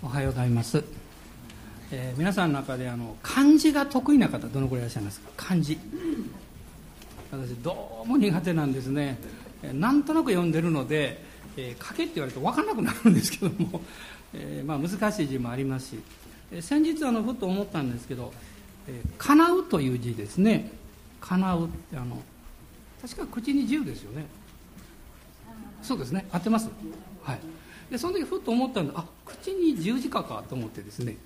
おはようございます、えー、皆さんの中であの漢字が得意な方どのくらいいらっしゃいますか？漢字。私どうも苦手なんですね、えー、なんとなく読んでるので、えー、書けって言われると分からなくなるんですけども、えーまあ、難しい字もありますし、え、先日あのふと思ったんですけど「えー、叶う」という字ですね「叶う」ってあの確か口に十ですよね。そうですね。合ってます？はい。でその時ふっと思ったんであ口に十字架かと思ってですね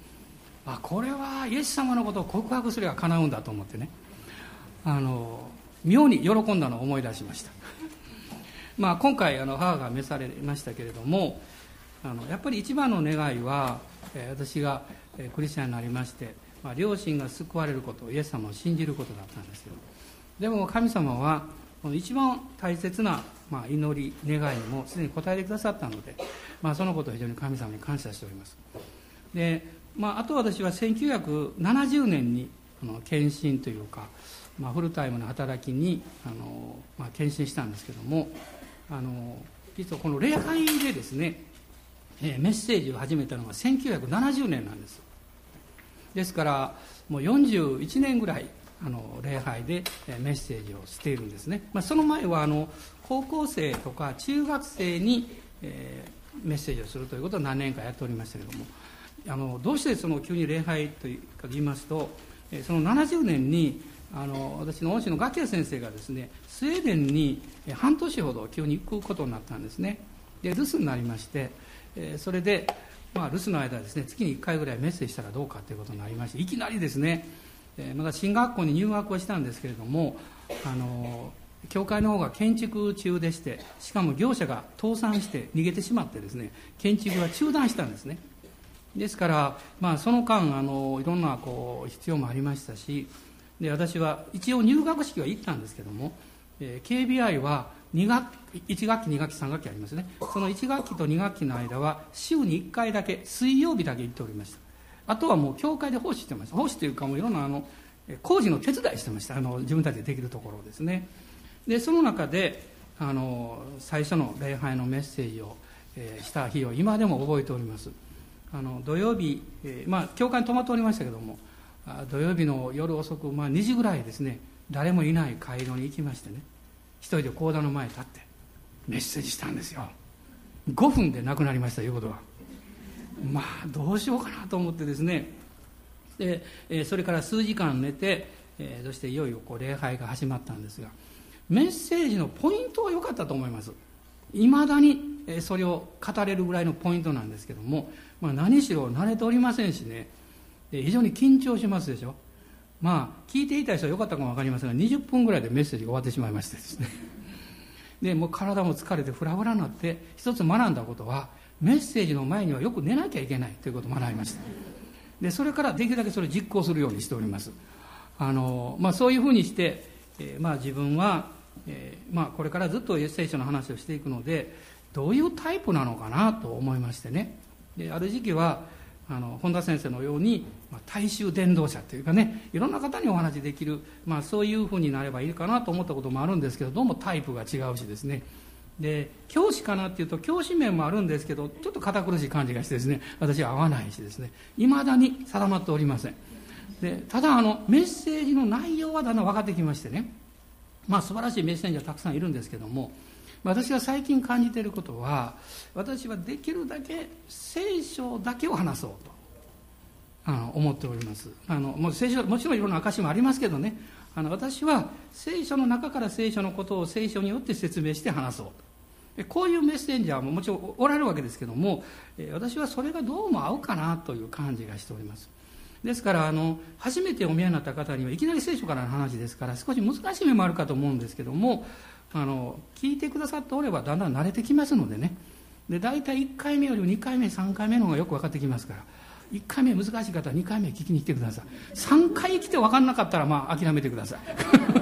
あこれはイエス様のことを告白すれば叶うんだと思ってねあの妙に喜んだのを思い出しました。まあ今回あの母が召されましたけれどもあのやっぱり一番の願いは、え私が、えクリスチャンになりまして、まあ、両親が救われることイエス様を信じることだったんですよ。でも神様は一番大切な、まあ、祈り願いにもすでに応えてくださったので、まあ、そのことを非常に神様に感謝しております。で、まあ、あと私は1970年にこの献身というか、まあ、フルタイムの働きにあの、まあ、献身したんですけどもあの実はこの礼拝でですね、えメッセージを始めたのが1970年なんです。ですからもう41年ぐらいあの礼拝でメッセージをしているんですね、まあ、その前はあの高校生とか中学生に、えー、メッセージをするということを何年かやっておりましたけれどもあのどうしてその急に礼拝というか言いますとその70年にあの私の恩師のガキヤ先生がですねスウェーデンに半年ほど急に行くことになったんですね。で留守になりましてそれで、まあ、留守の間ですね月に1回ぐらいメッセージしたらどうかということになりましていきなりですねえまだ進学校に入学をしたんですけれどもあの教会の方が建築中でしてしかも業者が倒産して逃げてしまってですね建築が中断したんですね。ですから、まあ、その間あのいろんなこう必要もありましたしで私は一応入学式は行ったんですけども、えー、KBI は2学1学期2学期3学期ありますね。その1学期と2学期の間は週に1回だけ水曜日だけ行っておりました。あとはもう教会で奉仕してました。奉仕というかもういろんなあの工事の手伝いしてました。あの自分たちでできるところですね。でその中であの最初の礼拝のメッセージを、えー、した日を今でも覚えております。あの土曜日、えー、まあ教会に泊まっておりましたけども土曜日の夜遅く、まあ、2時ぐらいですね誰もいない回廊に行きましてね一人で講談の前に立ってメッセージしたんですよ。5分で亡くなりましたいうことは。まあどうしようかなと思ってですね。で、えそれから数時間寝て、えそしていよいよこう礼拝が始まったんですがメッセージのポイントは良かったと思います。いまだにそれを語れるぐらいのポイントなんですけども、まあ、何しろ慣れておりませんしね。非常に緊張しますでしょ。まあ聞いていた人は良かったかも分かりませんが20分ぐらいでメッセージが終わってしまいましてですね。でもう体も疲れてフラフラになって一つ学んだことはメッセージの前にはよく寝なきゃいけないということを学びました。でそれからできるだけそれを実行するようにしております。あの、まあ、そういうふうにして、えー、まあ、自分は、えー、まあ、これからずっと聖書の話をしていくのでどういうタイプなのかなと思いましてね。である時期はあの本田先生のように、まあ、大衆伝道者というかねいろんな方にお話できる、まあ、そういうふうになればいいかなと思ったこともあるんですけどどうもタイプが違うしですね。で教師かなっていうと教師面もあるんですけどちょっと堅苦しい感じがしてですね私は合わないしですねいまだに定まっておりません。でただあのメッセージの内容はだんだん分かってきましてねまあ素晴らしいメッセージはたくさんいるんですけども私が最近感じていることは私はできるだけ聖書だけを話そうとあの思っております。あのもう聖書もちろんいろんな証もありますけどねあの私は聖書の中から聖書のことを聖書によって説明して話そうこういうメッセンジャーももちろんおられるわけですけども私はそれがどうも合うかなという感じがしております。ですからあの初めてお見えになった方にはいきなり聖書からの話ですから少し難しい面もあるかと思うんですけどもあの聞いてくださっておればだんだん慣れてきますのでね。で大体1回目よりも2回目3回目の方がよく分かってきますから1回目難しい方は2回目聞きに来てください。3回来て分かんなかったらまあ諦めてください。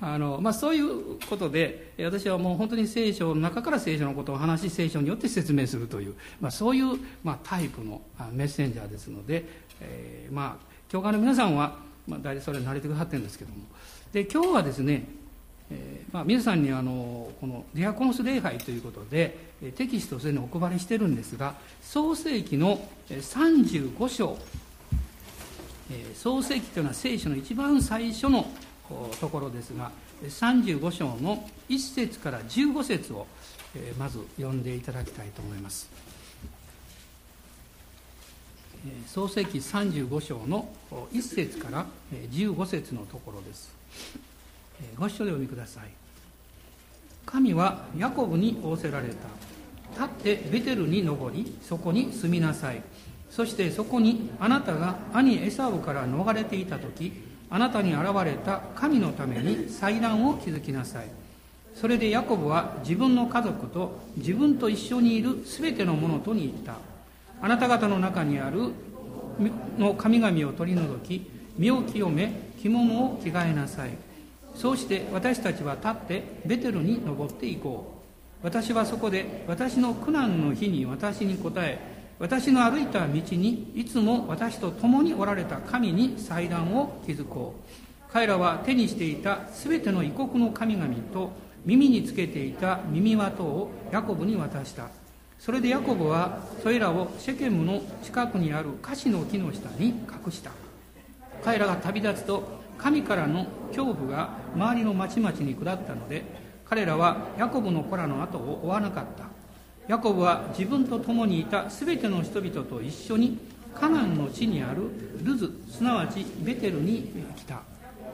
あの、まあ、そういうことで私はもう本当に聖書の中から聖書のことを話し聖書によって説明するという、まあ、そういう、まあ、タイプのメッセンジャーですので、えー、まあ教会の皆さんは、まあ、大体それに慣れてくださってるんですけども。で今日はですねえー、まあ、皆さんにあのこのディアコンス礼拝ということでテキストをすでにお配りしてるんですが創世紀の35章。創世記というのは聖書の一番最初のところですが35章の1節から15節をまず読んでいただきたいと思います。創世記35章の1節から15節のところです。ご一緒でお読みください。神はヤコブに仰せられた。立ってベテルに登りそこに住みなさい。そしてそこにあなたが兄エサウから逃れていた時あなたに現れた神のために祭壇を築きなさい。それでヤコブは自分の家族と自分と一緒にいる全ての者とに言った。あなた方の中にあるの神々を取り除き身を清め着物を着替えなさい。そうして私たちは立ってベテルに登っていこう。私はそこで私の苦難の日に私に答え私の歩いた道にいつも私と共におられた神に祭壇を築こう。彼らは手にしていた全ての異国の神々と耳につけていた耳輪とをヤコブに渡した。それでヤコブはそれらをシェケムの近くにあるカシの木の下に隠した。彼らが旅立つと神からの恐怖が周りの町々に下ったので彼らはヤコブの子らの後を追わなかった。ヤコブは自分と共にいた全ての人々と一緒にカナンの地にあるルズすなわちベテルに来た。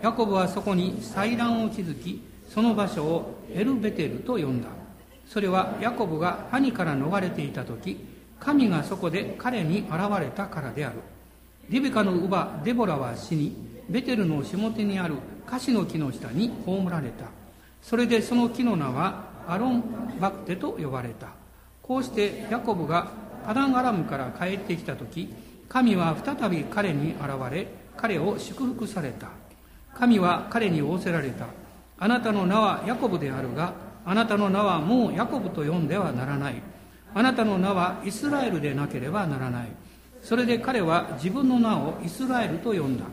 ヤコブはそこに祭壇を築きその場所をエルベテルと呼んだ。それはヤコブが兄から逃れていた時神がそこで彼に現れたからである。リベカの乳母デボラは死にベテルの下手にあるカシの木の下に葬られた。それでその木の名はアロンバクテと呼ばれた。こうしてヤコブがパダンアラムから帰ってきた時神は再び彼に現れ彼を祝福された。神は彼に仰せられた。あなたの名はヤコブであるがあなたの名はもうヤコブと呼んではならない。あなたの名はイスラエルでなければならない。それで彼は自分の名をイスラエルと呼んだ。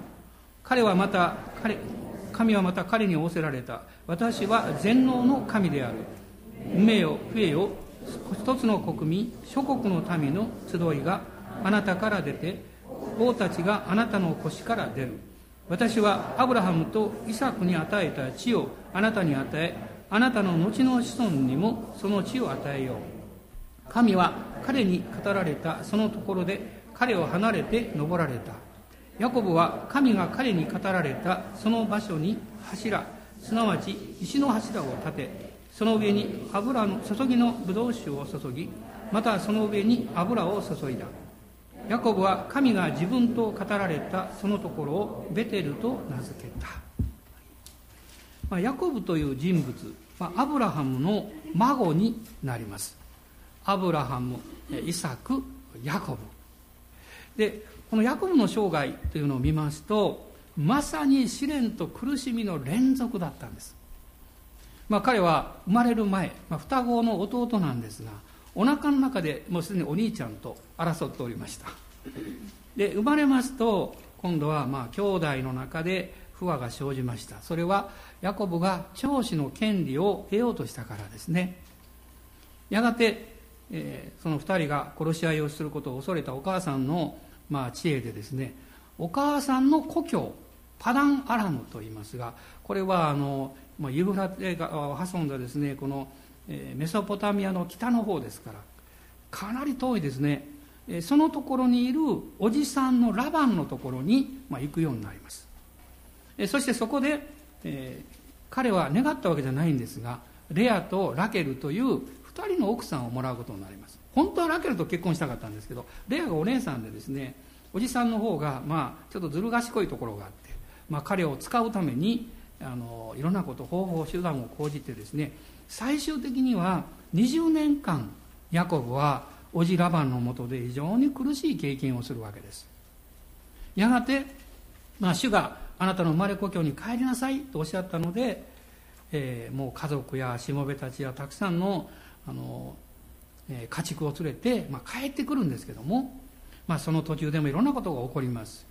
彼はまた彼神はまた彼に仰せられた。私は全能の神である。産めよ増えよ一つの国民諸国の民の集いがあなたから出て王たちがあなたの腰から出る。私はアブラハムとイサクに与えた地をあなたに与えあなたの後の子孫にもその地を与えよう。神は彼に語られたそのところで彼を離れて登られた。ヤコブは神が彼に語られたその場所に柱すなわち石の柱を立てその上に油の注ぎのブドウ酒を注ぎまたその上に油を注いだ。ヤコブは神が自分と語られたそのところをベテルと名付けた、まあ、ヤコブという人物、まあ、アブラハムの孫になります。アブラハムイサクヤコブ。でこのヤコブの生涯というのを見ますとまさに試練と苦しみの連続だったんです。まあ、彼は生まれる前、まあ、双子の弟なんですがお腹の中でもうすでにお兄ちゃんと争っておりました。で生まれますと今度はまあ兄弟の中で不和が生じました。それはヤコブが長子の権利を得ようとしたからですね。やがて、えー、その2人が殺し合いをすることを恐れたお母さんの、まあ、知恵でですねお母さんの故郷パダンアラムと言いますがこれはあのまあ、ユーフラテ川を挟んだですねこの、え、メソポタミアの北の方ですからかなり遠いですね、え、そのところにいるおじさんのラバンのところに、まあ、行くようになります、え、そしてそこで、え、彼は願ったわけじゃないんですがレアとラケルという2人の奥さんをもらうことになります。本当はラケルと結婚したかったんですけどレアがお姉さんでですねおじさんの方がまあちょっとずる賢いところがあって、まあ、彼を使うためにあのいろんなこと方法手段を講じてですね最終的には20年間ヤコブは叔父ラバンのもとで非常に苦しい経験をするわけです。やがて、まあ、主があなたの生まれ故郷に帰りなさいとおっしゃったので、えー、もう家族やしもべたちやたくさんのあの、えー、家畜を連れて、まあ、帰ってくるんですけども、まあ、その途中でもいろんなことが起こります、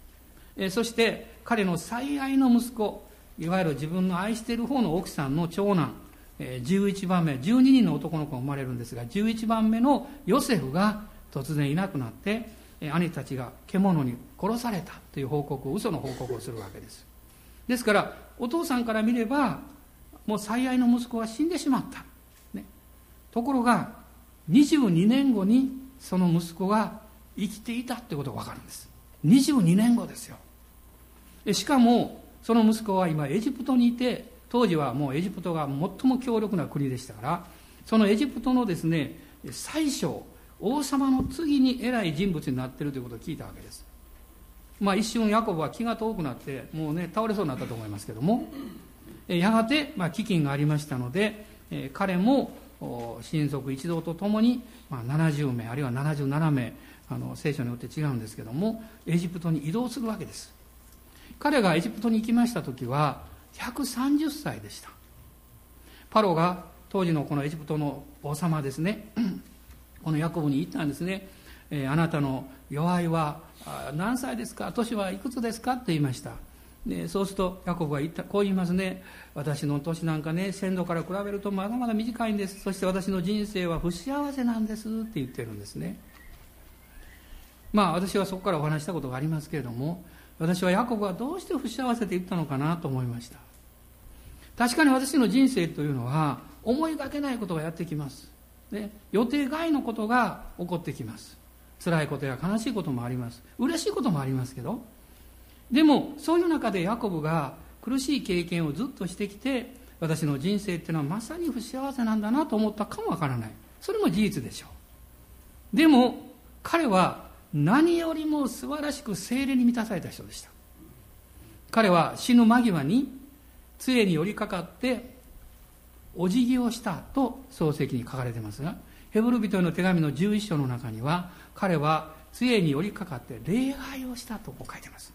えー、そして彼の最愛の息子いわゆる自分の愛している方の奥さんの長男11番目12人の男の子が生まれるんですが11番目のヨセフが突然いなくなって兄たちが獣に殺されたという報告を嘘の報告をするわけです。ですからお父さんから見ればもう最愛の息子は死んでしまった、ね、ところが22年後にその息子が生きていたってことが分かるんです。22年後ですよ。しかもその息子は今エジプトにいて当時はもうエジプトが最も強力な国でしたからそのエジプトのですね最小王様の次に偉い人物になっているということを聞いたわけです。まあ一瞬ヤコブは気が遠くなってもうね倒れそうになったと思いますけども。やがてまあ飢饉がありましたのでえ彼も親族一同とともに、まあ、70名あるいは77名あの聖書によって違うんですけどもエジプトに移動するわけです。彼がエジプトに行きました時は130歳でした。パロが当時のこのエジプトの王様ですね。このヤコブに言ったんですね、えー、あなたの弱いは何歳ですか？年はいくつですか？って言いました。でそうするとヤコブは言ったこう言いますね。私の年なんかね先祖から比べるとまだまだ短いんです。そして私の人生は不幸せなんですって言ってるんですね。まあ私はそこからお話したことがありますけれども私はヤコブはどうして不幸せって言ったのかなと思いました。確かに私の人生というのは思いがけないことがやってきます、ね、予定外のことが起こってきます。辛いことや悲しいこともあります。嬉しいこともありますけどでもそういう中でヤコブが苦しい経験をずっとしてきて私の人生っていうのはまさに不幸せなんだなと思ったかもわからない。それも事実でしょう。でも彼は何よりも素晴らしく精霊に満たされた人でした。彼は死ぬ間際に杖に寄りかかってお辞儀をしたと漱石に書かれていますがヘブル人への手紙の11章の中には彼は杖に寄りかかって礼拝をしたとこう書いています。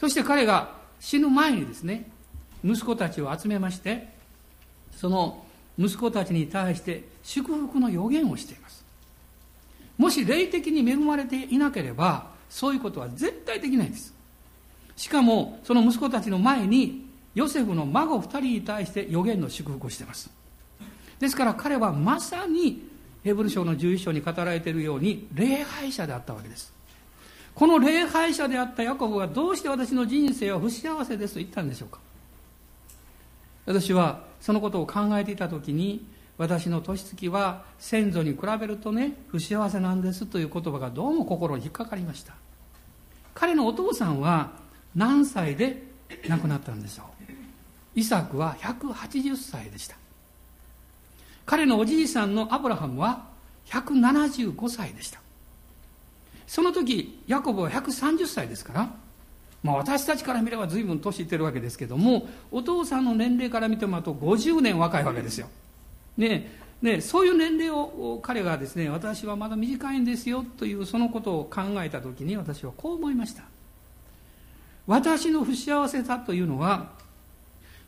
そして彼が死ぬ前にですね息子たちを集めましてその息子たちに対して祝福の予言をしています。もし霊的に恵まれていなければそういうことは絶対できないんです。しかもその息子たちの前にヨセフの孫2人に対して予言の祝福をしています。ですから彼はまさにヘブル書の11章に語られているように礼拝者であったわけです。この礼拝者であったヤコブはどうして私の人生は不幸せですと言ったんでしょうか。私はそのことを考えていた時に私の年月は先祖に比べるとね不幸せなんですという言葉がどうも心に引っかかりました。彼のお父さんは何歳で亡くなったんでしょう。イサクは180歳でした。彼のおじいさんのアブラハムは175歳でした。その時ヤコブは130歳ですからまあ、私たちから見れば随分年いってるわけですけどもお父さんの年齢から見てもあと50年若いわけですよ。ねね、そういう年齢を彼がですね私はまだ短いんですよというそのことを考えた時に私はこう思いました。私の不幸せさというのは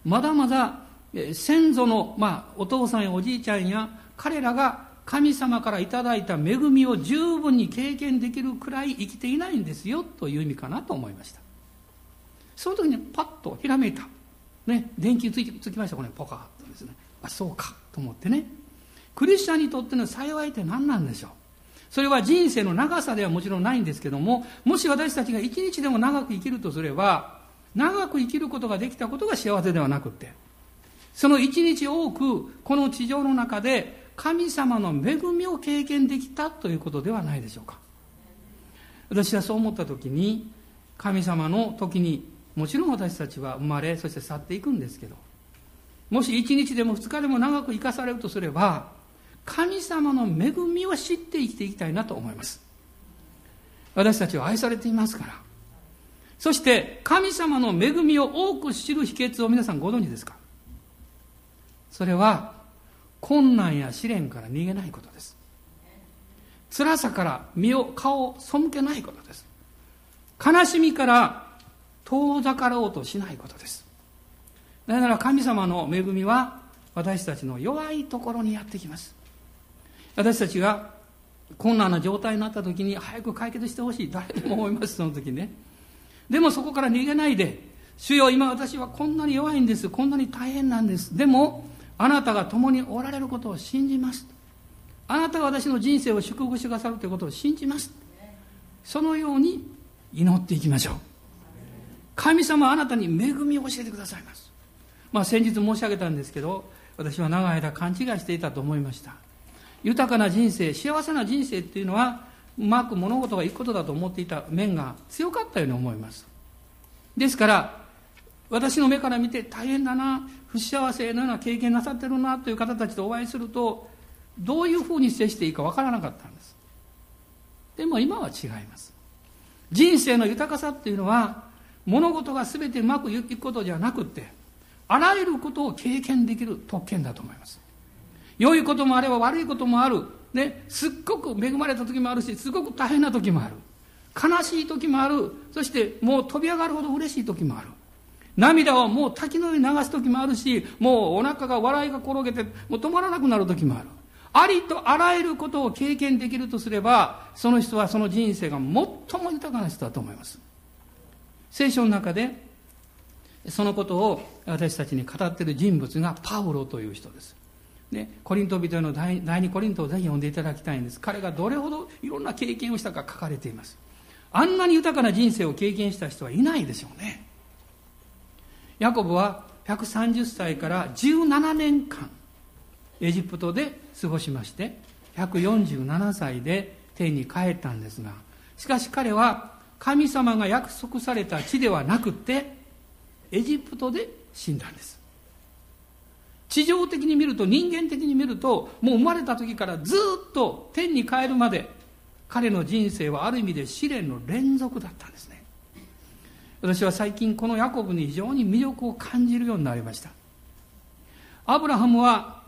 まだまだ先祖の、まあ、お父さんやおじいちゃんや彼らが神様からいただいた恵みを十分に経験できるくらい生きていないんですよという意味かなと思いました。その時にパッとひらめいた、ね、電気つきました。これポカッとですね。あそうかと思ってね。クリスチャンにとっての幸いって何なんでしょう？それは人生の長さではもちろんないんですけどももし私たちが一日でも長く生きるとすれば長く生きることができたことが幸せではなくってその一日多くこの地上の中で神様の恵みを経験できたということではないでしょうか。私はそう思った時に神様の時にもちろん私たちは生まれそして去っていくんですけどもし一日でも二日でも長く生かされるとすれば神様の恵みを知って生きていきたいなと思います。私たちは愛されていますから。そして神様の恵みを多く知る秘訣を皆さんご存知ですか？それは困難や試練から逃げないことです。辛さから身を顔を背けないことです。悲しみから遠ざかろうとしないことです。なぜなら神様の恵みは私たちの弱いところにやってきます。私たちが困難な状態になった時に早く解決してほしい。誰でも思いますその時ね。でもそこから逃げないで主よ今私はこんなに弱いんです。こんなに大変なんです。でもあなたが共におられることを信じます。あなたが私の人生を祝福してくださるということを信じます。そのように祈っていきましょう。神様あなたに恵みを教えてくださいます。まあ先日申し上げたんですけど私は長い間勘違いしていたと思いました。豊かな人生幸せな人生っていうのはうまく物事がいくことだと思っていた面が強かったように思います。ですから私の目から見て大変だな不幸せのような経験なさってるなという方たちとお会いするとどういうふうに接していいかわからなかったんです。でも今は違います。人生の豊かさっていうのは物事が全てうまくいくことじゃなくてあらゆることを経験できる特権だと思います。良いこともあれば悪いこともある、ね、すっごく恵まれた時もあるしすごく大変な時もある。悲しい時もある。そしてもう飛び上がるほど嬉しい時もある。涙をもう滝のように流す時もあるしもうお腹が笑いが転げてもう止まらなくなる時もある。ありとあらゆることを経験できるとすればその人はその人生が最も豊かな人だと思います。聖書の中でそのことを私たちに語っている人物がパウロという人です。ね、コリント人への第第2コリントをぜひ読んでいただきたいんです。彼がどれほどいろんな経験をしたか書かれています。あんなに豊かな人生を経験した人はいないでしょうね。ヤコブは130歳から17年間エジプトで過ごしまして147歳で天に帰ったんですがしかし彼は神様が約束された地ではなくてエジプトで死んだんです。地上的に見ると人間的に見るともう生まれた時からずっと天に帰るまで彼の人生はある意味で試練の連続だったんですね。私は最近このヤコブに非常に魅力を感じるようになりました。アブラハムは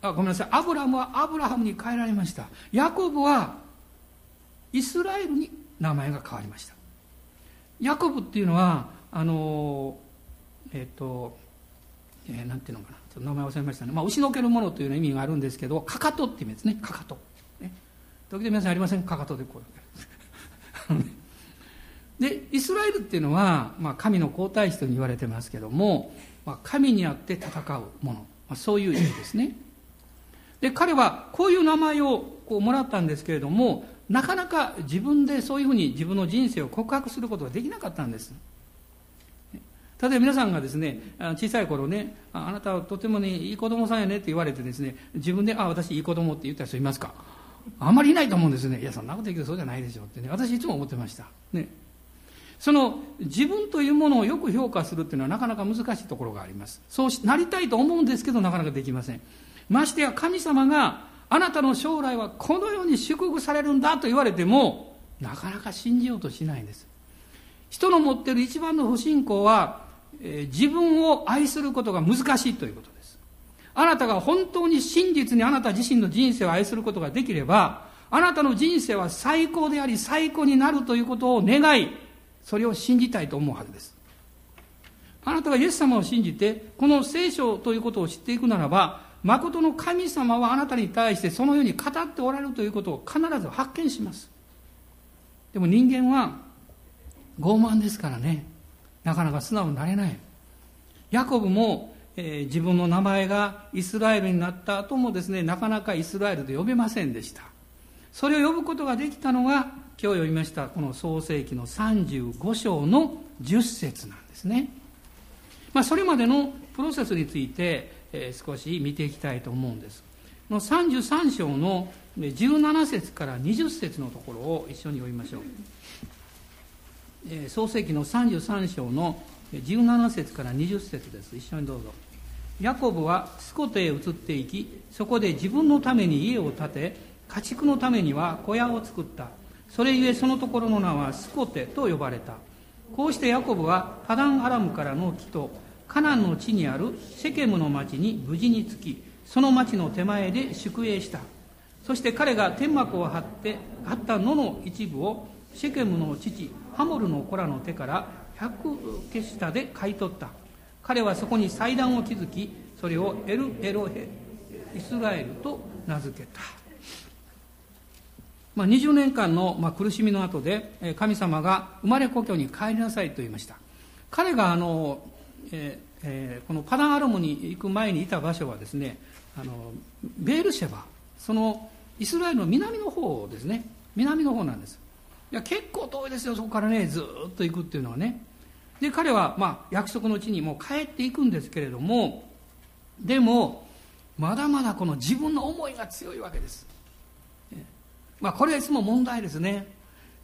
あごめんなさい。アブラムはアブラハムに変えられました。ヤコブはイスラエルに名前が変わりました。ヤコブっていうのはあのえっ、ー、と、えー、なんていうのかな。ちょっと名前忘れましたね、まあ、牛のけるものという意味があるんですけどかかとって意味ですね。かかと、ね、時々皆さんありません？かかとでこう でイスラエルっていうのは、まあ、神の皇太子と言われてますけども、まあ、神にあって戦うもの、まあ、そういう意味ですね。で彼はこういう名前をこうもらったんですけれどもなかなか自分でそういうふうに自分の人生を告白することができなかったんです。例えば皆さんがですね、小さい頃ね、あなたはとてもね、いい子供さんやねって言われてですね、自分で、あ、私いい子供って言った人いますか？あんまりいないと思うんですね。いや、そんなこと言うけどそうじゃないでしょうってね、私いつも思ってました。ね。その自分というものをよく評価するっていうのはなかなか難しいところがあります。そうなりたいと思うんですけどなかなかできません。ましてや神様があなたの将来はこのように祝福されるんだと言われてもなかなか信じようとしないんです。人の持ってる一番の不信仰はえ自分を愛することが難しいということです。あなたが本当に真実にあなた自身の人生を愛することができれば、あなたの人生は最高であり最高になるということを願い、それを信じたいと思うはずです。あなたがイエス様を信じて、この聖書ということを知っていくならば、誠の神様はあなたに対してそのように語っておられるということを必ず発見します。でも人間は傲慢ですからね。なかなか素直になれない。ヤコブも、えー、自分の名前がイスラエルになった後もですね、なかなかイスラエルで呼べませんでした。それを呼ぶことができたのが、今日読みましたこの創世紀の35章の10節なんですね。まあ、それまでのプロセスについて、えー、少し見ていきたいと思うんです。の33章の17節から20節のところを一緒に読みましょう。創世紀の33章の17節から20節です。一緒にどうぞ。ヤコブはスコテへ移っていきそこで自分のために家を建て家畜のためには小屋を作った。それゆえそのところの名はスコテと呼ばれた。こうしてヤコブはパダンアラムからの木とカナンの地にあるセケムの町に無事に着きその町の手前で宿営した。そして彼が天幕を張って張った野の一部をシェケムの父ハモルの子らの手から百ケシタで買い取った。彼はそこに祭壇を築きそれをエル・エロヘイスラエルと名付けた、まあ、20年間の、まあ、苦しみの後で神様が生まれ故郷に帰りなさいと言いました。彼があの、ええー、このパダンアロムに行く前にいた場所はですねあのベールシェバそのイスラエルの南の方ですね。南の方なんです。いや結構遠いですよそこからねずっと行くっていうのはね。で彼は、まあ、約束の地にもう帰っていくんですけれどもでもまだまだこの自分の思いが強いわけです、まあ、これはいつも問題ですね。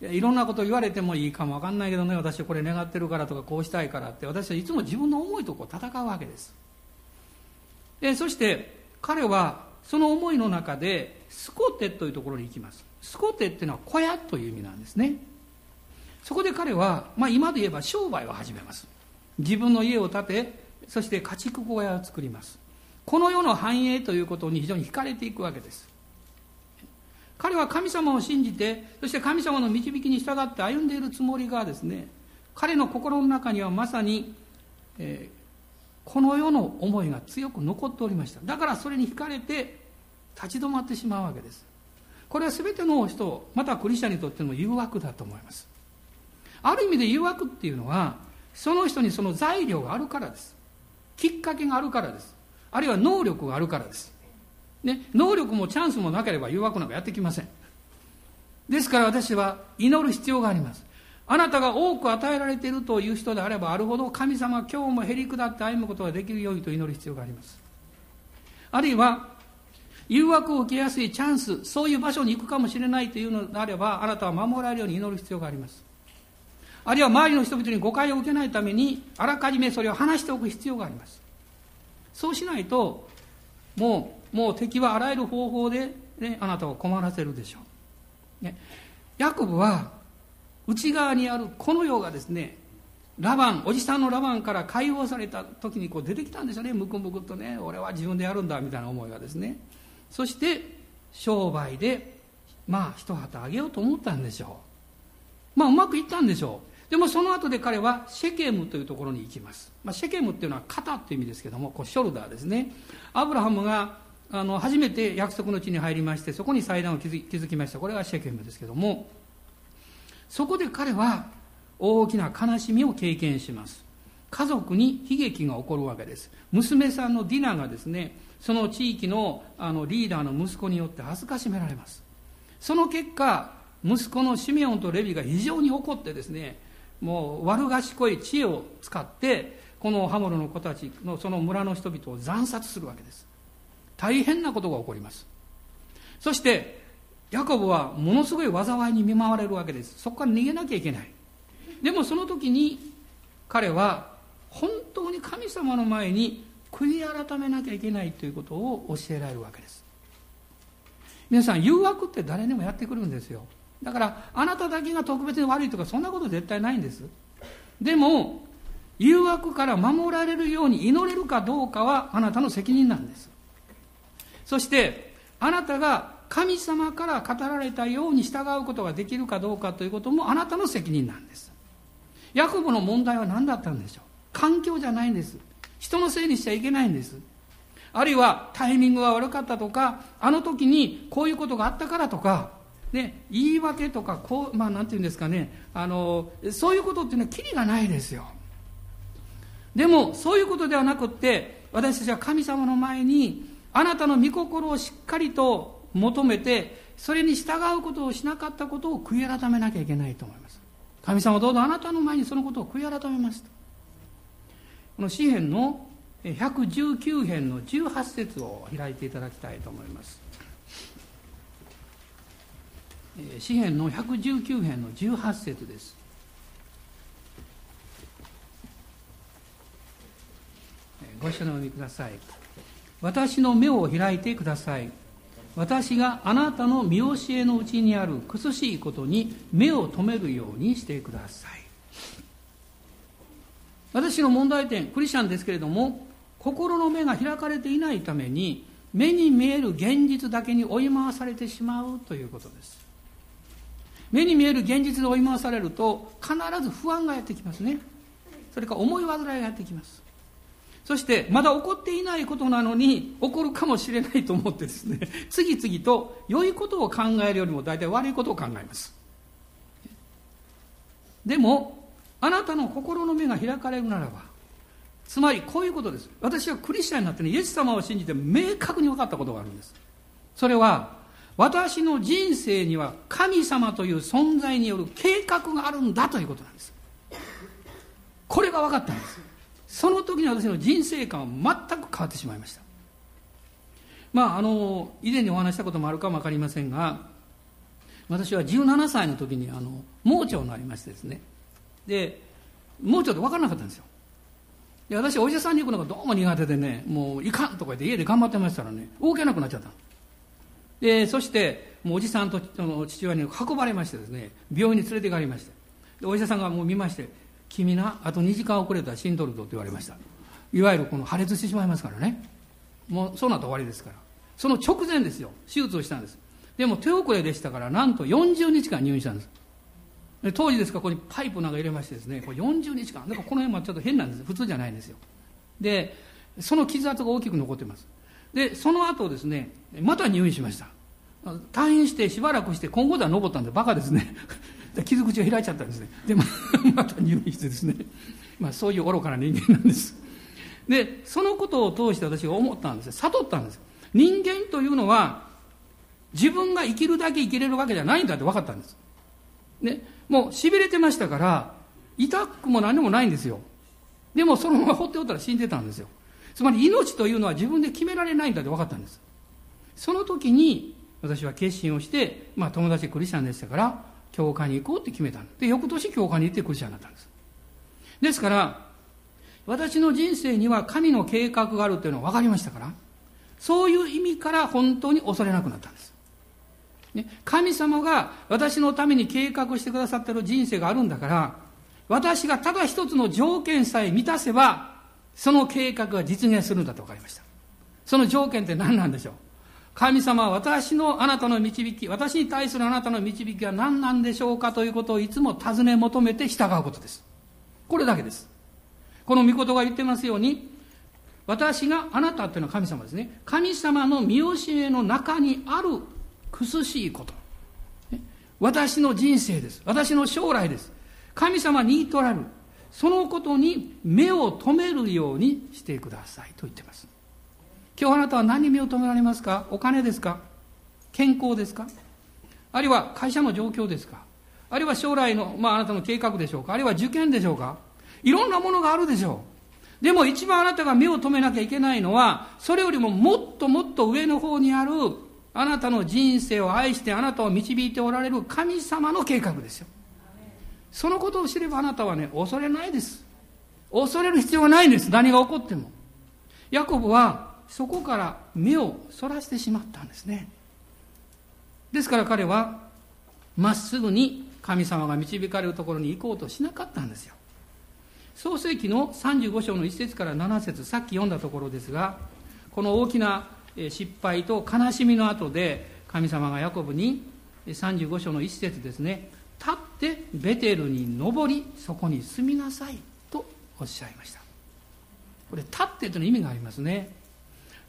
いろんなこと言われてもいいかもわかんないけどね私はこれ願ってるからとかこうしたいからって私はいつも自分の思いとこう戦うわけです。でそして彼はその思いの中でスコテというところに行きます。スコテっていうのは小屋という意味なんですね。そこで彼は、まあ、今で言えば商売を始めます。自分の家を建てそして家畜小屋を作ります。この世の繁栄ということに非常に惹かれていくわけです。彼は神様を信じてそして神様の導きに従って歩んでいるつもりがですね彼の心の中にはまさに、えー、この世の思いが強く残っておりました。だからそれに惹かれて立ち止まってしまうわけです。これは全ての人またクリスチャンにとっての誘惑だと思いますある意味で誘惑っていうのはその人にその材料があるからですきっかけがあるからですあるいは能力があるからですね、能力もチャンスもなければ誘惑なんかやってきません。ですから私は祈る必要があります。あなたが多く与えられているという人であればあるほど神様今日もへり下って歩むことができるようにと祈る必要があります。あるいは誘惑を受けやすいチャンス、そういう場所に行くかもしれないというのであればあなたは守られるように祈る必要があります。あるいは周りの人々に誤解を受けないためにあらかじめそれを話しておく必要があります。そうしないともうもう敵はあらゆる方法で、ね、あなたを困らせるでしょう。ね、ヤコブは内側にあるこの世がですねラバンおじさんのラバンから解放された時にこう出てきたんですよねむくむくとね俺は自分でやるんだみたいな思いがですねそして商売でまあ一旗あげようと思ったんでしょう。まあうまくいったんでしょう。でもその後で彼はシェケムというところに行きます、まあ、シェケムっていうのは肩っていう意味ですけどもこうショルダーですね。アブラハムがあの初めて約束の地に入りましてそこに祭壇を築きました。これがシェケムですけどもそこで彼は大きな悲しみを経験します。家族に悲劇が起こるわけです。娘さんのディナがですねその地域のあのリーダーの息子によって恥ずかしめられます。その結果息子のシメオンとレビが非常に怒ってですねもう悪賢い知恵を使ってこのハモルの子たちのその村の人々を惨殺するわけです。大変なことが起こります。そしてヤコブはものすごい災いに見舞われるわけです。そこから逃げなきゃいけない。でもその時に彼は本当に神様の前に悔い改めなきゃいけないということを教えられるわけです。皆さん誘惑って誰でもやってくるんですよ。だからあなただけが特別に悪いとかそんなこと絶対ないんです。でも誘惑から守られるように祈れるかどうかはあなたの責任なんです。そしてあなたが神様から語られたように従うことができるかどうかということもあなたの責任なんです。ヤコブの問題は何だったんでしょう。環境じゃないんです。人のせいにしちゃいけないんです。あるいはタイミングが悪かったとかあの時にこういうことがあったからとかね、言い訳とかこう、まあ、なんて言うんですかねあのそういうことっていうのはきりがないですよ。でもそういうことではなくって私たちは神様の前にあなたの御心をしっかりと求めてそれに従うことをしなかったことを悔い改めなきゃいけないと思います。神様どうぞあなたの前にそのことを悔い改めますとこの詩篇の119編の18節を開いていただきたいと思います。詩篇の119編の18節です。ご一緒にお読みください。私の目を開いてください。私があなたの見教えのうちにある苦しいことに目を留めるようにしてください。私の問題点クリスチャンですけれども心の目が開かれていないために目に見える現実だけに追い回されてしまうということです。目に見える現実で追い回されると必ず不安がやってきますね。それから思い煩いがやってきます。そしてまだ起こっていないことなのに起こるかもしれないと思ってですね次々と良いことを考えるよりも大体悪いことを考えます。でもあなたの心の目が開かれるならばつまりこういうことです。私はクリスチャンになってねイエス様を信じて明確に分かったことがあるんです。それは私の人生には神様という存在による計画があるんだということなんです。これが分かったんです。その時に私の人生観は全く変わってしまいました。まああの以前にお話したこともあるかも分かりませんが私は17歳の時にあの盲腸になりましてですね。で盲腸って分からなかったんですよ。で私お医者さんに行くのがどうも苦手でねもういかんとか言って家で頑張ってましたらね動けなくなっちゃったでそしてもうおじさんと父親に運ばれましてですね病院に連れて行かれまして。でお医者さんがもう見まして「君なあと2時間遅れたら死んどるぞ」って言われました。いわゆるこの破裂してしまいますからね。もうそうなったら終わりですから。その直前ですよ。手術をしたんです。でも手遅れでしたからなんと40日間入院したんです。当時ですかここにパイプなんか入れましてですねこれ40日間。なんかこの辺はちょっと変なんです。普通じゃないんですよ。でその傷跡が大きく残ってます。でその後ですねまた入院しました。退院してしばらくして今後では登ったんでバカですね。傷口が開いちゃったんですね。でま また入院してですね、まあ、そういう愚かな人間なんです。でそのことを通して私が思ったんです。悟ったんです。人間というのは自分が生きるだけ生きれるわけじゃないんだって分かったんです。ね。もうしびれてましたから痛くも何でもないんですよ。でもそのまま放っておったら死んでたんですよ。つまり命というのは自分で決められないんだって分かったんです。その時に私は決心をして、まあ、友達クリスチャンでしたから教会に行こうって決めたで翌年教会に行ってクリスチャンになったんです。ですから私の人生には神の計画があるというのは分かりましたからそういう意味から本当に恐れなくなったんです、ね、神様が私のために計画してくださってる人生があるんだから私がただ一つの条件さえ満たせばその計画が実現するんだと分かりましたその条件って何なんでしょう？神様は私のあなたの導き、私に対するあなたの導きは何なんでしょうかということをいつも尋ね求めて従うことです。これだけです。この御言が言ってますように、私があなたというのは神様ですね。神様の見教えの中にある苦しいこと。私の人生です。私の将来です。神様に言い取られる。そのことに目を留めるようにしてくださいと言ってます。今日あなたは何に目を留められますか？お金ですか？健康ですか？あるいは会社の状況ですか？あるいは将来の、まあ、あなたの計画でしょうか？あるいは受験でしょうか？いろんなものがあるでしょう。でも一番あなたが目を留めなきゃいけないのは、それよりももっともっと上の方にある、あなたの人生を愛してあなたを導いておられる神様の計画ですよ。そのことを知ればあなたはね、恐れないです。恐れる必要がないんです。何が起こっても。ヤコブはそこから目をそらしてしまったんですねですから彼はまっすぐに神様が導かれるところに行こうとしなかったんですよ創世紀の35章の1節から7節さっき読んだところですがこの大きな失敗と悲しみの後で神様がヤコブに35章の1節ですね。立ってベテルに登りそこに住みなさいとおっしゃいました。これ立ってというの意味がありますね。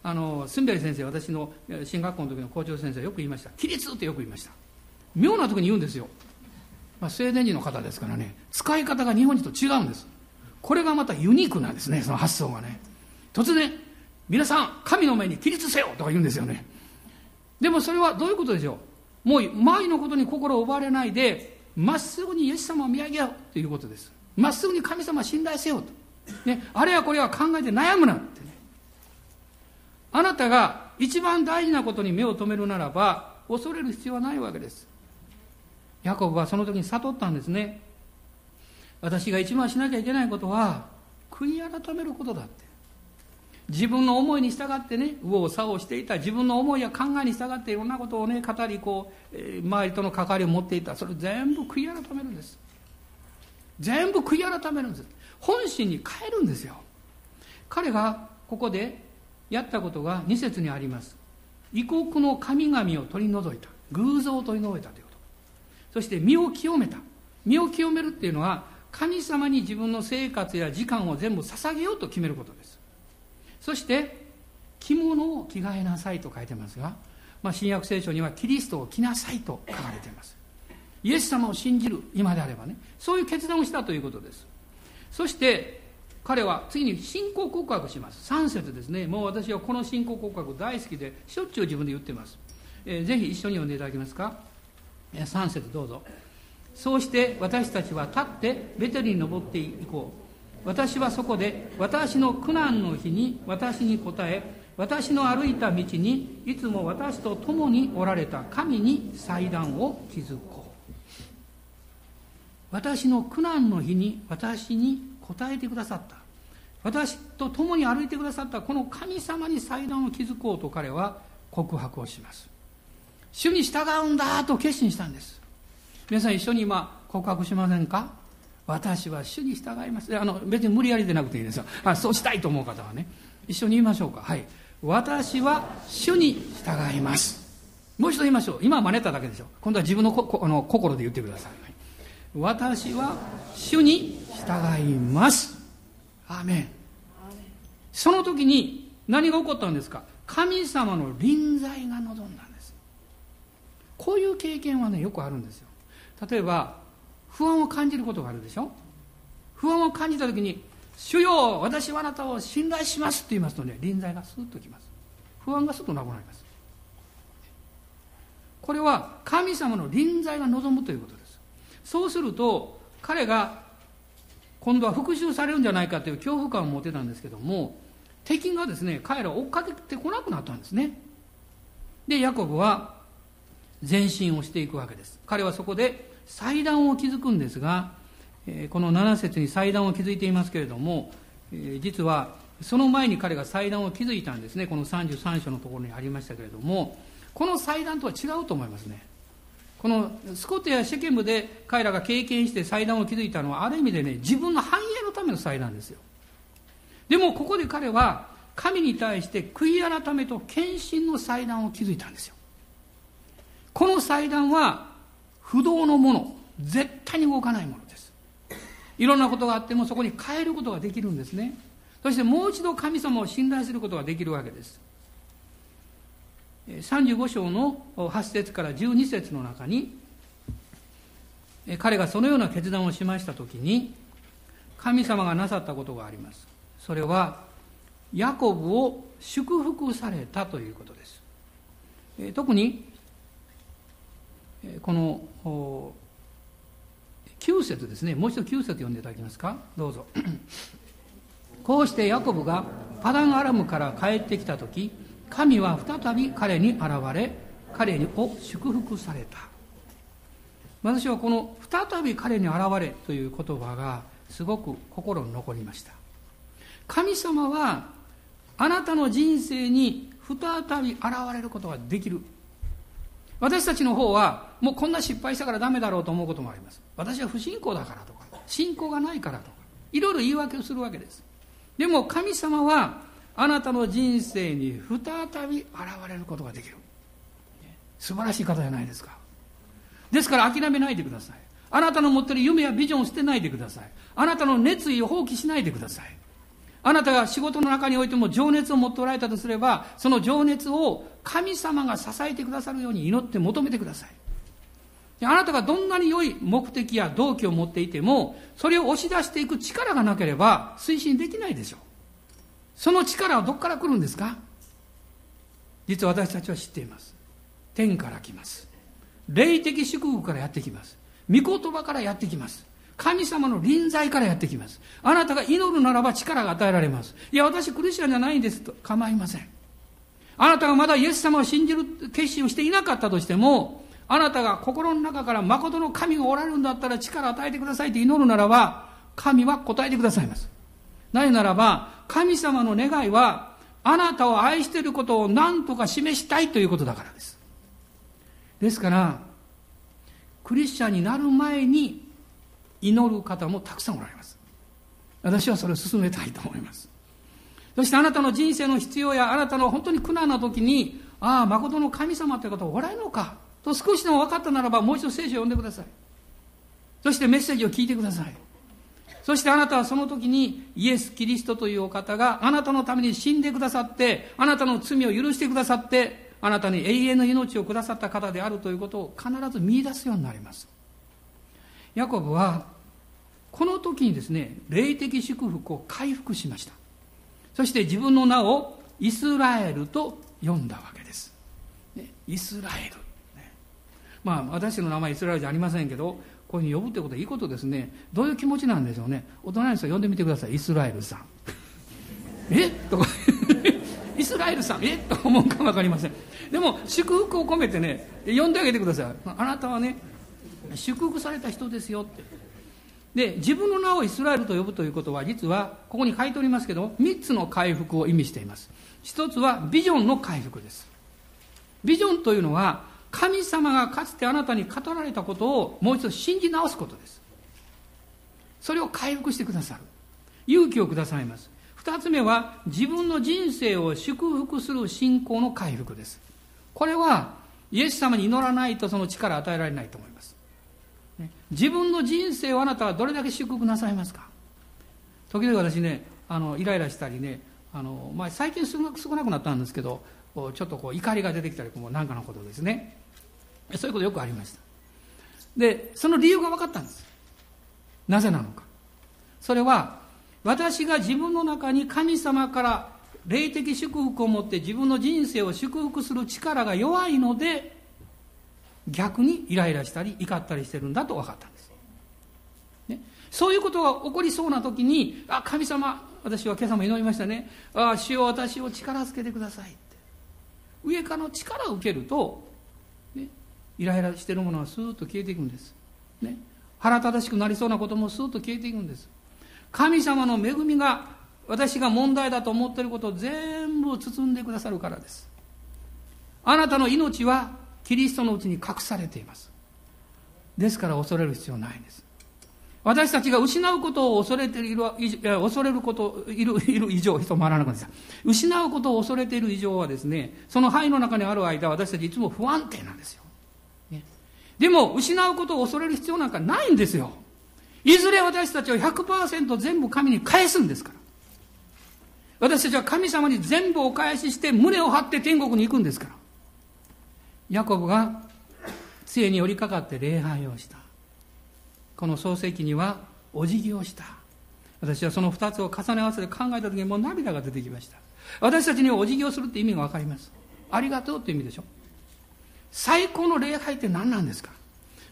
あのスンベリ先生私の進学校の時の校長先生よく言いました「起立!」ってよく言いました。妙な時に言うんですよ、まあ、スウェーデン人の方ですからね。使い方が日本人と違うんです。これがまたユニークなんですねその発想がね。突然「皆さん神の前に起立せよ!」とか言うんですよね。でもそれはどういうことでしょう。もう周りのことに心を奪われないでまっすぐにイエス様を見上げようということです。まっすぐに神様を信頼せよと、ね、あれやこれは考えて悩むなってね。あなたが一番大事なことに目を留めるならば恐れる必要はないわけです。ヤコブはその時に悟ったんですね。私が一番しなきゃいけないことは悔い改めることだって。自分の思いに従ってね右往左往していた自分の思いや考えに従っていろんなことをね語りこう、えー、周りとの関わりを持っていた。それ全部悔い改めるんです。全部悔い改めるんです。本心に変えるんですよ。彼がここでやったことが2節にあります。異国の神々を取り除いた。偶像を取り除いたということ。そして身を清めた。身を清めるっていうのは神様に自分の生活や時間を全部捧げようと決めることです。そして着物を着替えなさいと書いてますが、まあ、新約聖書にはキリストを着なさいと書かれています。イエス様を信じる今であればねそういう決断をしたということです。そして彼は次に信仰告白します。3節ですね。もう私はこの信仰告白大好きでしょっちゅう自分で言ってます、えー、ぜひ一緒に読んでいただけますか？3節どうぞ。そうして私たちは立ってベテルに登っていこう。私はそこで私の苦難の日に私に答え私の歩いた道にいつも私と共におられた神に祭壇を築こう。私の苦難の日に私に答えてくださった。私と共に歩いてくださったこの神様に祭壇を築こうと彼は告白をします。主に従うんだと決心したんです。皆さん一緒に今告白しませんか？私は主に従います。あの別に無理やりでなくていいですよ。あそうしたいと思う方はね一緒に言いましょうか。はい。私は主に従います。もう一度言いましょう。今は真似ただけでしょ。今度は自分のこあの心で言ってください。私は主に従います。アーメン。その時に何が起こったんですか？神様の臨在が望んだんです。こういう経験はねよくあるんですよ。例えば不安を感じることがあるでしょ？不安を感じた時に「主よ私はあなたを信頼します」って言いますとね臨在がスッときます。不安がスッとなくなります。これは神様の臨在が望むということです。そうすると彼が今度は復讐されるんじゃないかという恐怖感を持てたんですけども敵がですね彼らを追っかけてこなくなったんですね。でヤコブは前進をしていくわけです。彼はそこで祭壇を築くんですがこの7節に祭壇を築いていますけれども実はその前に彼が祭壇を築いたんですね。この33章のところにありましたけれどもこの祭壇とは違うと思いますね。このスコットやシェケムで彼らが経験して祭壇を築いたのはある意味でね自分の繁栄のための祭壇ですよ。でもここで彼は神に対して悔い改めと献身の祭壇を築いたんですよ。この祭壇は不動のもの絶対に動かないものです。いろんなことがあってもそこに変えることができるんですね。そしてもう一度神様を信頼することができるわけです。35章の8節から12節の中に彼がそのような決断をしました時に神様がなさったことがあります。それはヤコブを祝福されたということです。特にこの9節ですね。もう一度9節読んでいただけますか？どうぞ。こうしてヤコブがパダンアラムから帰ってきた時神は再び彼に現れ彼を祝福された。私はこの「再び彼に現れ」という言葉がすごく心に残りました。神様はあなたの人生に再び現れることができる。私たちの方はもうこんな失敗したからダメだろうと思うこともあります。私は不信仰だからとか信仰がないからとかいろいろ言い訳をするわけです。でも神様はあなたの人生に再び現れることができる。素晴らしい方じゃないですか。ですから諦めないでください。あなたの持っている夢やビジョンを捨てないでください。あなたの熱意を放棄しないでください。あなたが仕事の中においても情熱を持っておられたとすればその情熱を神様が支えてくださるように祈って求めてください。あなたがどんなに良い目的や動機を持っていてもそれを押し出していく力がなければ推進できないでしょう。その力はどこから来るんですか？実は私たちは知っています。天から来ます。霊的祝福からやってきます。御言葉からやってきます。神様の臨在からやってきます。あなたが祈るならば力が与えられます。いや私クリスチャンじゃないんですと構いません。あなたがまだイエス様を信じる決心をしていなかったとしてもあなたが心の中から誠の神がおられるんだったら力を与えてくださいと祈るならば神は答えてくださいます。なぜならば神様の願いはあなたを愛していることを何とか示したいということだからです。ですからクリスチャンになる前に祈る方もたくさんおられます。私はそれを進めたいと思います。そしてあなたの人生の必要やあなたの本当に苦難な時にああ誠の神様という方はおられるのかと少しでも分かったならばもう一度聖書を読んでください。そしてメッセージを聞いてください。そしてあなたはその時にイエス・キリストというお方があなたのために死んでくださって、あなたの罪を許してくださって、あなたに永遠の命をくださった方であるということを必ず見出すようになります。ヤコブはこの時にですね霊的祝福を回復しました。そして自分の名をイスラエルと呼んだわけです、ね、イスラエル、ね、まあ私の名前イスラエルじゃありませんけどこういうふうに呼ぶってことはいいことですね。どういう気持ちなんでしょうね。大人の人呼んでみてください。イスラエルさん。え？とか。イスラエルさん。え？と思うか分かりません。でも祝福を込めてね。呼んであげてください。あなたはね祝福された人ですよって。で自分の名をイスラエルと呼ぶということは実はここに書いておりますけど3つの回復を意味しています。一つはビジョンの回復です。ビジョンというのは神様がかつてあなたに語られたことをもう一度信じ直すことです。それを回復してくださる。勇気をくださいます。二つ目は自分の人生を祝福する信仰の回復です。これはイエス様に祈らないとその力与えられないと思います。自分の人生をあなたはどれだけ祝福なさいますか？時々私ねあのイライラしたりねあの、まあ、最近少なくなったんですけどちょっとこう怒りが出てきたり何かのことですね。そういうことよくありました。でその理由が分かったんです。なぜなのか。それは私が自分の中に神様から霊的祝福を持って自分の人生を祝福する力が弱いので逆にイライラしたり怒ったりしてるんだと分かったんです、ね、そういうことが起こりそうな時にあ神様私は今朝も祈りましたね。あ主よ私を力づけてくださいって。上からの力を受けると、ね、イライラしてるものはスーッと消えていくんです、ね、腹立たしくなりそうなこともスーッと消えていくんです。神様の恵みが私が問題だと思っていることを全部包んでくださるからです。あなたの命はキリストのうちに隠されています。ですから恐れる必要ないんです。私たちが失うことを恐れている恐れることいる いる以上人回らなくなって失うことを恐れている以上はですねその肺の中にある間私たちいつも不安定なんですよ、ね、でも失うことを恐れる必要なんかないんですよ。いずれ私たちは100%全部神に返すんですから。私たちは神様に全部お返しして胸を張って天国に行くんですから。ヤコブが杖に寄りかかって礼拝をした。この創世記にはお辞儀をした。私はその2つを重ね合わせて考えた時にもう涙が出てきました。私たちにはお辞儀をするって意味が分かります。ありがとうって意味でしょ。最高の礼拝って何なんですか。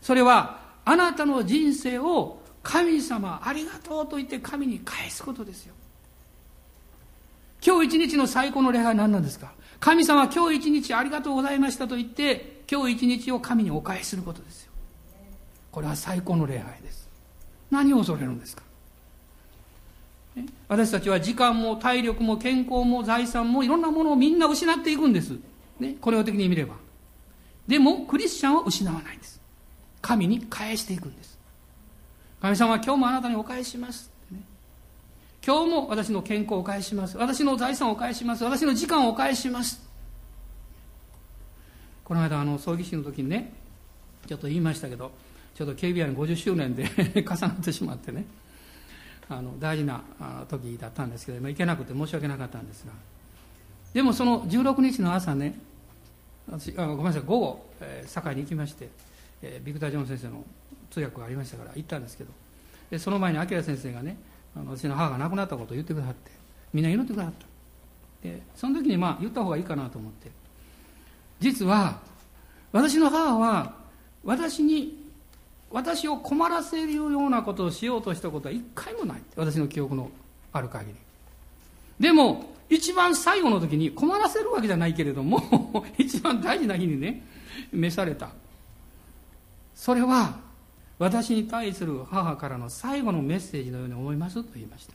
それはあなたの人生を神様ありがとうと言って神に返すことですよ。今日一日の最高の礼拝は何なんですか。神様今日一日ありがとうございましたと言って今日一日を神にお返しすることですよ。これは最高の礼拝です。何を恐れるんですか？私たちは時間も体力も健康も財産もいろんなものをみんな失っていくんです、ね、これを的に見れば。でもクリスチャンは失わないんです。神に返していくんです。神様は今日もあなたにお返しします。今日も私の健康を返します。私の財産を返します。私の時間を返します。この間あの葬儀式の時にねちょっと言いましたけどちょっと KBI の50周年で 重なってしまってねあの大事な時だったんですけど行けなくて申し訳なかったんですが。でもその16日の朝ね私あごめんなさい午後、えー、堺に行きまして、えー、ビクター・ジョン先生の通訳がありましたから行ったんですけどでその前に明先生がねあの私の母が亡くなったことを言ってくださってみんな祈ってくださった。でその時にまあ言った方がいいかなと思って。実は私の母は私に私を困らせるようなことをしようとしたことは一回もない。私の記憶のある限り。でも一番最後の時に困らせるわけじゃないけれども 一番大事な日にね召された。それは私に対する母からの最後のメッセージのように思いますと言いました。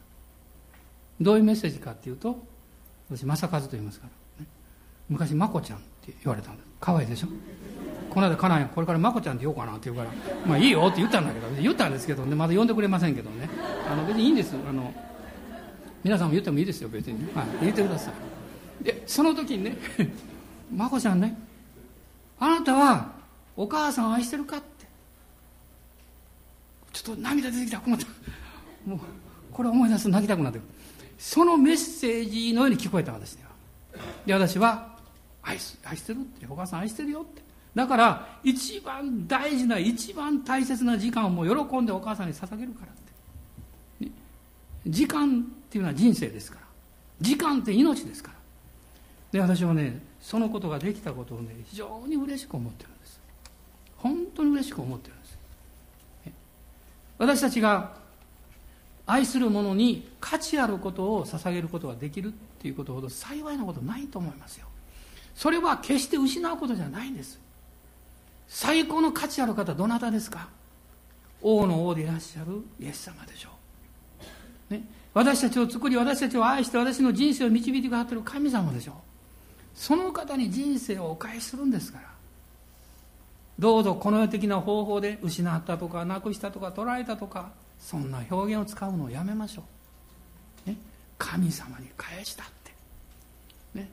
どういうメッセージかっていうと私正和と言いますから、ね、昔まこちゃんって言われたんです可愛いでしょ？この間家内これからまこちゃんって言おうかなって言うからまあいいよって言ったんだけど言ったんですけどねまだ呼んでくれませんけどね。あの別にいいんです。あの皆さんも言ってもいいですよ別に、はい、言ってください。でその時にね まこちゃんねあなたはお母さんを愛してるかちょっと涙出てきた困ったもうこれ思い出すと泣きたくなってくる。そのメッセージのように聞こえた私にはで私は愛す愛してるってお母さん愛してるよって。だから一番大事な一番大切な時間をもう喜んでお母さんに捧げるからって、ね、時間っていうのは人生ですから。時間って命ですから。で私はねそのことができたことをね非常に嬉しく思ってるんです。本当に嬉しく思ってる私たちが愛する者に価値あることを捧げることができるっていうことほど幸いなことないと思いますよ。それは決して失うことじゃないんです。最高の価値ある方どなたですか？王の王でいらっしゃるイエス様でしょう、ね、私たちを作り私たちを愛して私の人生を導いてくださってる神様でしょう。その方に人生をお返しするんですから。どうぞこの世的な方法で失ったとかなくしたとか取られたとかそんな表現を使うのをやめましょう、ね、神様に返したって、ね、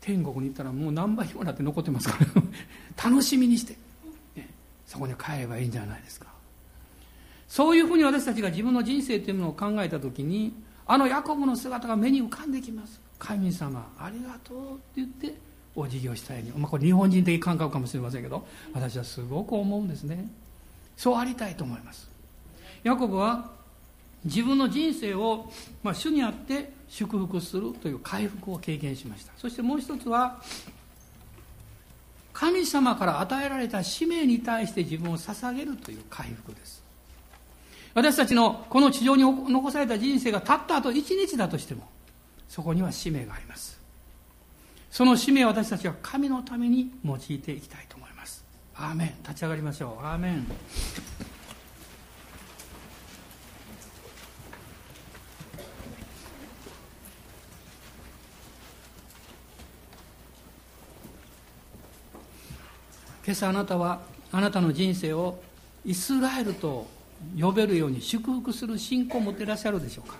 天国に行ったらもう何倍もなって残ってますから。楽しみにして、ね、そこに帰ればいいんじゃないですか。そういうふうに私たちが自分の人生というものを考えた時にあのヤコブの姿が目に浮かんできます。神様ありがとうって言ってお辞儀をしたいに、まあ、これ日本人的感覚かもしれませんけど私はすごく思うんですね。そうありたいと思います。ヤコブは自分の人生を、まあ、主にあって祝福するという回復を経験しました。そしてもう一つは神様から与えられた使命に対して自分を捧げるという回復です。私たちのこの地上に残された人生がたったあと一日だとしてもそこには使命があります。その使命を私たちは神のために用いていきたいと思います。アーメン。立ち上がりましょう。アーメン。今朝あなたはあなたの人生をイスラエルと呼べるように祝福する信仰を持っていらっしゃるでしょうか。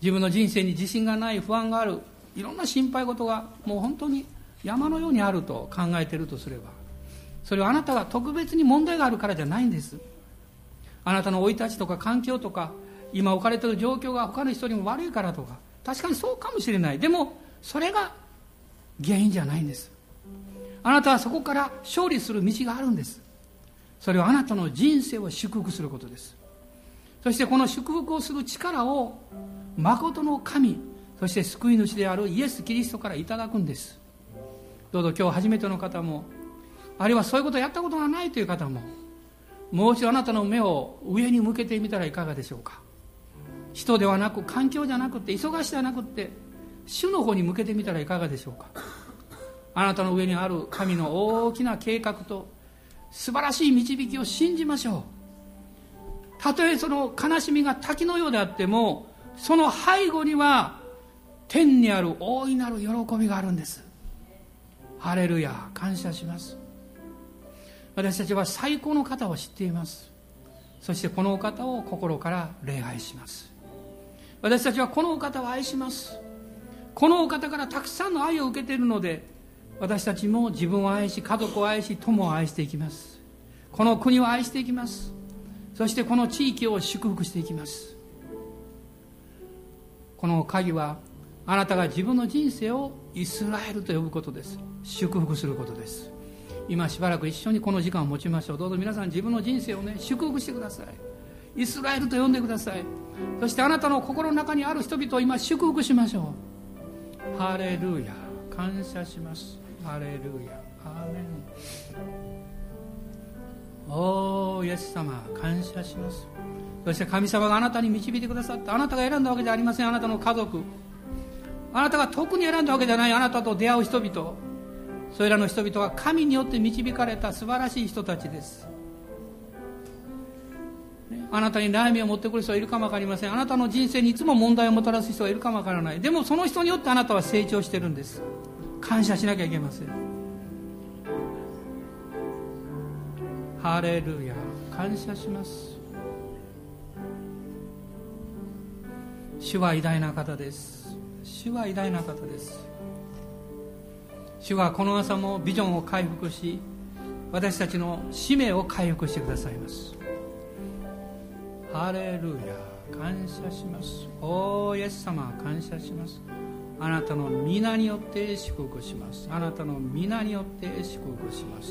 自分の人生に自信がない不安がある。いろんな心配事がもう本当に山のようにあると考えているとすればそれはあなたが特別に問題があるからじゃないんです。あなたの生い立ちとか環境とか今置かれている状況が他の人にも悪いからとか確かにそうかもしれない。でもそれが原因じゃないんです。あなたはそこから勝利する道があるんです。それはあなたの人生を祝福することです。そしてこの祝福をする力を誠の神そして救い主であるイエス・キリストからいただくんです。どうぞ今日初めての方もあるいはそういうことをやったことがないという方ももう一度あなたの目を上に向けてみたらいかがでしょうか。人ではなく環境じゃなくて忙しじゃなくて主の方に向けてみたらいかがでしょうか。あなたの上にある神の大きな計画と素晴らしい導きを信じましょう。たとえその悲しみが滝のようであってもその背後には天にある大いなる喜びがあるんです。ハレルヤ感謝します。私たちは最高の方を知っています。そしてこのお方を心から礼拝します。私たちはこのお方を愛します。このお方からたくさんの愛を受けているので私たちも自分を愛し家族を愛し友を愛していきます。この国を愛していきます。そしてこの地域を祝福していきます。この鍵はあなたが自分の人生をイスラエルと呼ぶことです。祝福することです。今しばらく一緒にこの時間を持ちましょう。どうぞ皆さん自分の人生をね祝福してください。イスラエルと呼んでください。そしてあなたの心の中にある人々を今祝福しましょう。ハレルヤ。感謝します。ハレルヤ。アーメン。おおイエス様。感謝します。そして神様があなたに導いてくださったあなたが選んだわけじゃありません。あなたの家族。あなたが特に選んだわけじゃないあなたと出会う人々。それらの人々は神によって導かれた素晴らしい人たちです。あなたに悩みを持ってくる人はいるかも分かりません。あなたの人生にいつも問題をもたらす人はいるかも分からない。でもその人によってあなたは成長してるんです。感謝しなきゃいけません。ハレルヤ。感謝します。主は偉大な方です。主は偉大な方です。主はこの朝もビジョンを回復し私たちの使命を回復してくださいます。ハレルヤ感謝します。おーイエス様感謝します。あなたの皆によって祝福します。あなたの皆によって祝福します。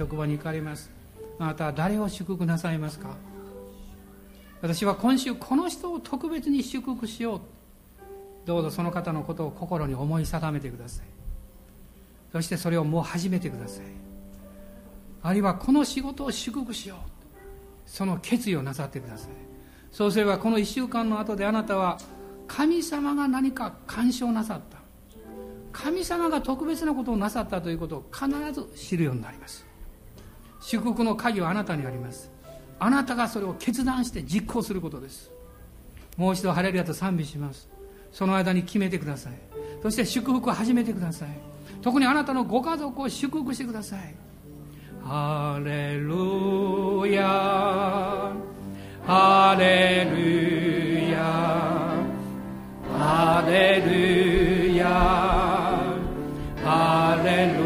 職場に行かれます。あなたは誰を祝福なさいますか？私は今週この人を特別に祝福しよう。どうぞその方のことを心に思い定めてください。そしてそれをもう始めてください。あるいはこの仕事を祝福しよう。その決意をなさってください。そうすればこの1週間の後であなたは神様が何か干渉なさった。神様が特別なことをなさったということを必ず知るようになります。祝福の鍵はあなたにあります。あなたがそれを決断して実行することです。もう一度ハレルヤと賛美します。その間に決めてください。そして祝福を始めてください。特にあなたのご家族を祝福してください。ハレルヤ。ハレルヤ。ハレルヤ。ハレルヤ。